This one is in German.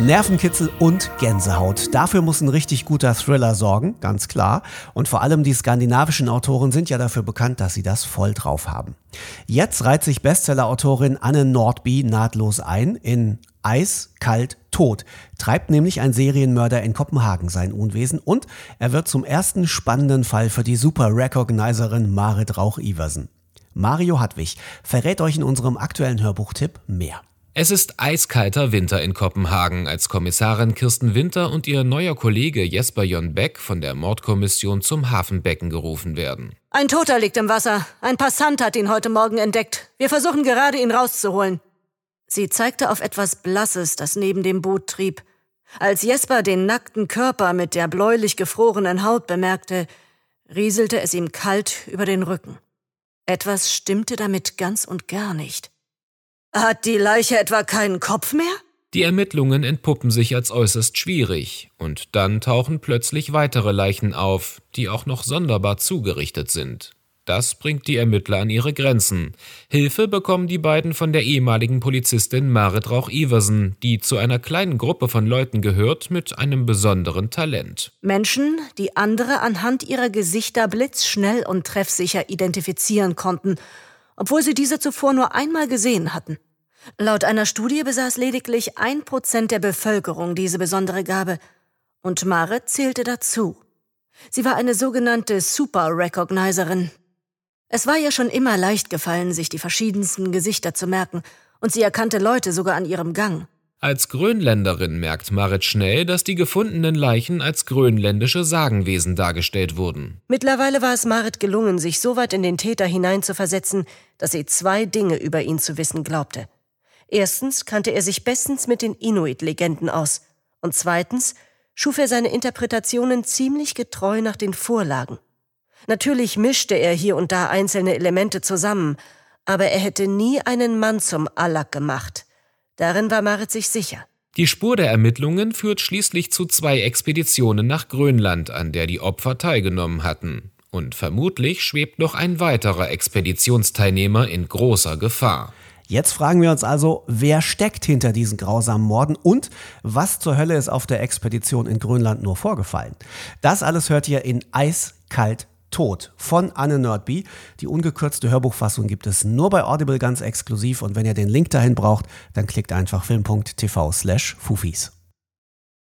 Nervenkitzel und Gänsehaut. Dafür muss ein richtig guter Thriller sorgen, ganz klar. Und vor allem die skandinavischen Autoren sind ja dafür bekannt, dass sie das voll drauf haben. Jetzt reiht sich Bestseller-Autorin Anne Nordby nahtlos ein in Eis, kalt, tot. Treibt nämlich ein Serienmörder in Kopenhagen sein Unwesen und er wird zum ersten spannenden Fall für die Super-Recognizerin Marit Rauch-Iversen. Mario Hadwig verrät euch in unserem aktuellen Hörbuchtipp mehr. Es ist eiskalter Winter in Kopenhagen, als Kommissarin Kirsten Winter und ihr neuer Kollege Jesper Jon Beck von der Mordkommission zum Hafenbecken gerufen werden. Ein Toter liegt im Wasser. Ein Passant hat ihn heute Morgen entdeckt. Wir versuchen gerade, ihn rauszuholen. Sie zeigte auf etwas Blasses, das neben dem Boot trieb. Als Jesper den nackten Körper mit der bläulich gefrorenen Haut bemerkte, rieselte es ihm kalt über den Rücken. Etwas stimmte damit ganz und gar nicht. Hat die Leiche etwa keinen Kopf mehr? Die Ermittlungen entpuppen sich als äußerst schwierig, und dann tauchen plötzlich weitere Leichen auf, die auch noch sonderbar zugerichtet sind. Das bringt die Ermittler an ihre Grenzen. Hilfe bekommen die beiden von der ehemaligen Polizistin Marit Rauch-Iversen, die zu einer kleinen Gruppe von Leuten gehört mit einem besonderen Talent. Menschen, die andere anhand ihrer Gesichter blitzschnell und treffsicher identifizieren konnten obwohl sie diese zuvor nur einmal gesehen hatten. Laut einer Studie besaß lediglich ein Prozent der Bevölkerung diese besondere Gabe, und Marit zählte dazu. Sie war eine sogenannte Super-Recognizerin. Es war ihr schon immer leicht gefallen, sich die verschiedensten Gesichter zu merken, und sie erkannte Leute sogar an ihrem Gang. Als Grönländerin merkt Marit schnell, dass die gefundenen Leichen als grönländische Sagenwesen dargestellt wurden. Mittlerweile war es Marit gelungen, sich so weit in den Täter hineinzuversetzen, dass sie zwei Dinge über ihn zu wissen glaubte. Erstens kannte er sich bestens mit den Inuit-Legenden aus. Und zweitens schuf er seine Interpretationen ziemlich getreu nach den Vorlagen. Natürlich mischte er hier und da einzelne Elemente zusammen, aber er hätte nie einen Mann zum Allak gemacht – Darin war Marit sich sicher. Die Spur der Ermittlungen führt schließlich zu zwei Expeditionen nach Grönland, an der die Opfer teilgenommen hatten. Und vermutlich schwebt noch ein weiterer Expeditionsteilnehmer in großer Gefahr. Jetzt fragen wir uns also, wer steckt hinter diesen grausamen Morden und was zur Hölle ist auf der Expedition in Grönland nur vorgefallen? Das alles hört ihr in Eiskalt Tod von Anne Nordby. Die ungekürzte Hörbuchfassung gibt es nur bei Audible ganz exklusiv und wenn ihr den Link dahin braucht, dann klickt einfach film.tv slash Fufis.